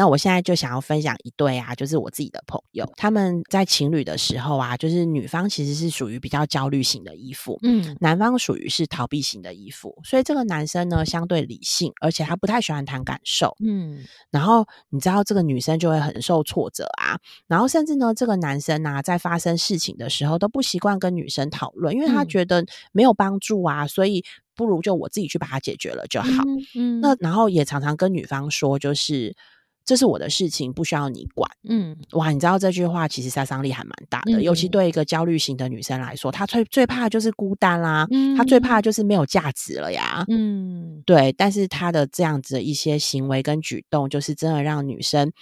那我现在就想要分享一对啊，就是我自己的朋友，他们在情侣的时候啊，就是女方其实是属于比较焦虑型的依附，嗯，男方属于是逃避型的依附，所以这个男生呢相对理性，而且他不太喜欢谈感受，嗯，然后你知道这个女生就会很受挫折啊，然后甚至呢这个男生啊在发生事情的时候都不习惯跟女生讨论，因为他觉得没有帮助啊，所以。不如就我自己去把它解决了就好。嗯，那然后也常常跟女方说，就是这是我的事情，不需要你管。嗯，哇，你知道这句话其实杀伤力还蛮大的，尤其对一个焦虑型的女生来说，她最最怕就是孤单啦，她最怕就是没有价值了呀。嗯，对。但是她的这样子的一些行为跟举动，就是真的让女生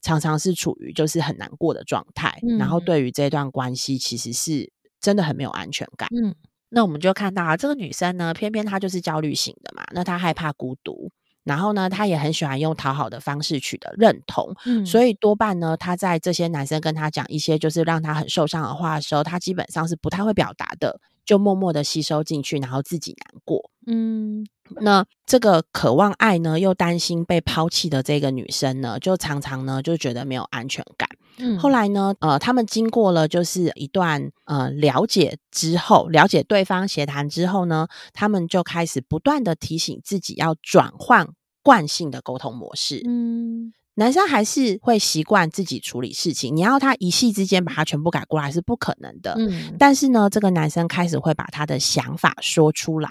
常常是处于就是很难过的状态，然后对于这段关系，其实是真的很没有安全感。嗯。那我们就看到啊，这个女生呢，偏偏她就是焦虑型的嘛。那她害怕孤独，然后呢，她也很喜欢用讨好的方式取得认同。嗯，所以多半呢，她在这些男生跟她讲一些就是让她很受伤的话的时候，她基本上是不太会表达的，就默默的吸收进去，然后自己难过。嗯。那这个渴望爱呢，又担心被抛弃的这个女生呢，就常常呢就觉得没有安全感。嗯，后来呢，呃，他们经过了就是一段呃了解之后，了解对方协谈之后呢，他们就开始不断的提醒自己要转换惯性的沟通模式。嗯，男生还是会习惯自己处理事情，你要他一夕之间把他全部改过来是不可能的。嗯，但是呢，这个男生开始会把他的想法说出来。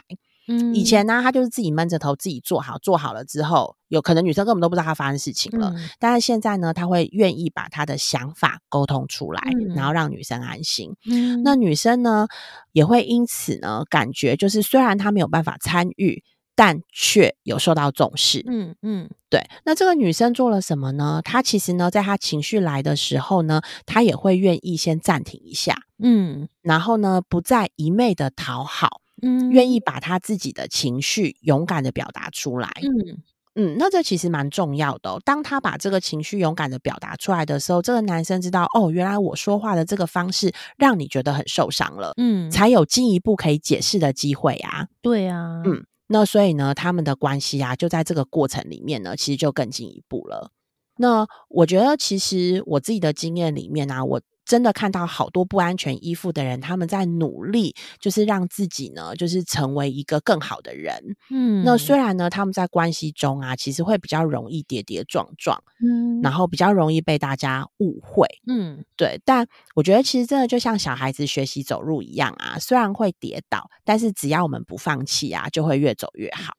嗯，以前呢，他就是自己闷着头自己做好，做好了之后，有可能女生根本都不知道他发生事情了。但是现在呢，他会愿意把他的想法沟通出来，然后让女生安心。嗯，那女生呢，也会因此呢，感觉就是虽然她没有办法参与，但却有受到重视。嗯嗯，对。那这个女生做了什么呢？她其实呢，在她情绪来的时候呢，她也会愿意先暂停一下。嗯，然后呢，不再一昧的讨好。嗯，愿意把他自己的情绪勇敢的表达出来。嗯嗯，那这其实蛮重要的。当他把这个情绪勇敢的表达出来的时候，这个男生知道哦，原来我说话的这个方式让你觉得很受伤了。嗯，才有进一步可以解释的机会啊。对啊，嗯，那所以呢，他们的关系啊，就在这个过程里面呢，其实就更进一步了。那我觉得，其实我自己的经验里面呢，我。真的看到好多不安全依附的人，他们在努力，就是让自己呢，就是成为一个更好的人。嗯，那虽然呢，他们在关系中啊，其实会比较容易跌跌撞撞，嗯，然后比较容易被大家误会，嗯，对。但我觉得其实真的就像小孩子学习走路一样啊，虽然会跌倒，但是只要我们不放弃啊，就会越走越好。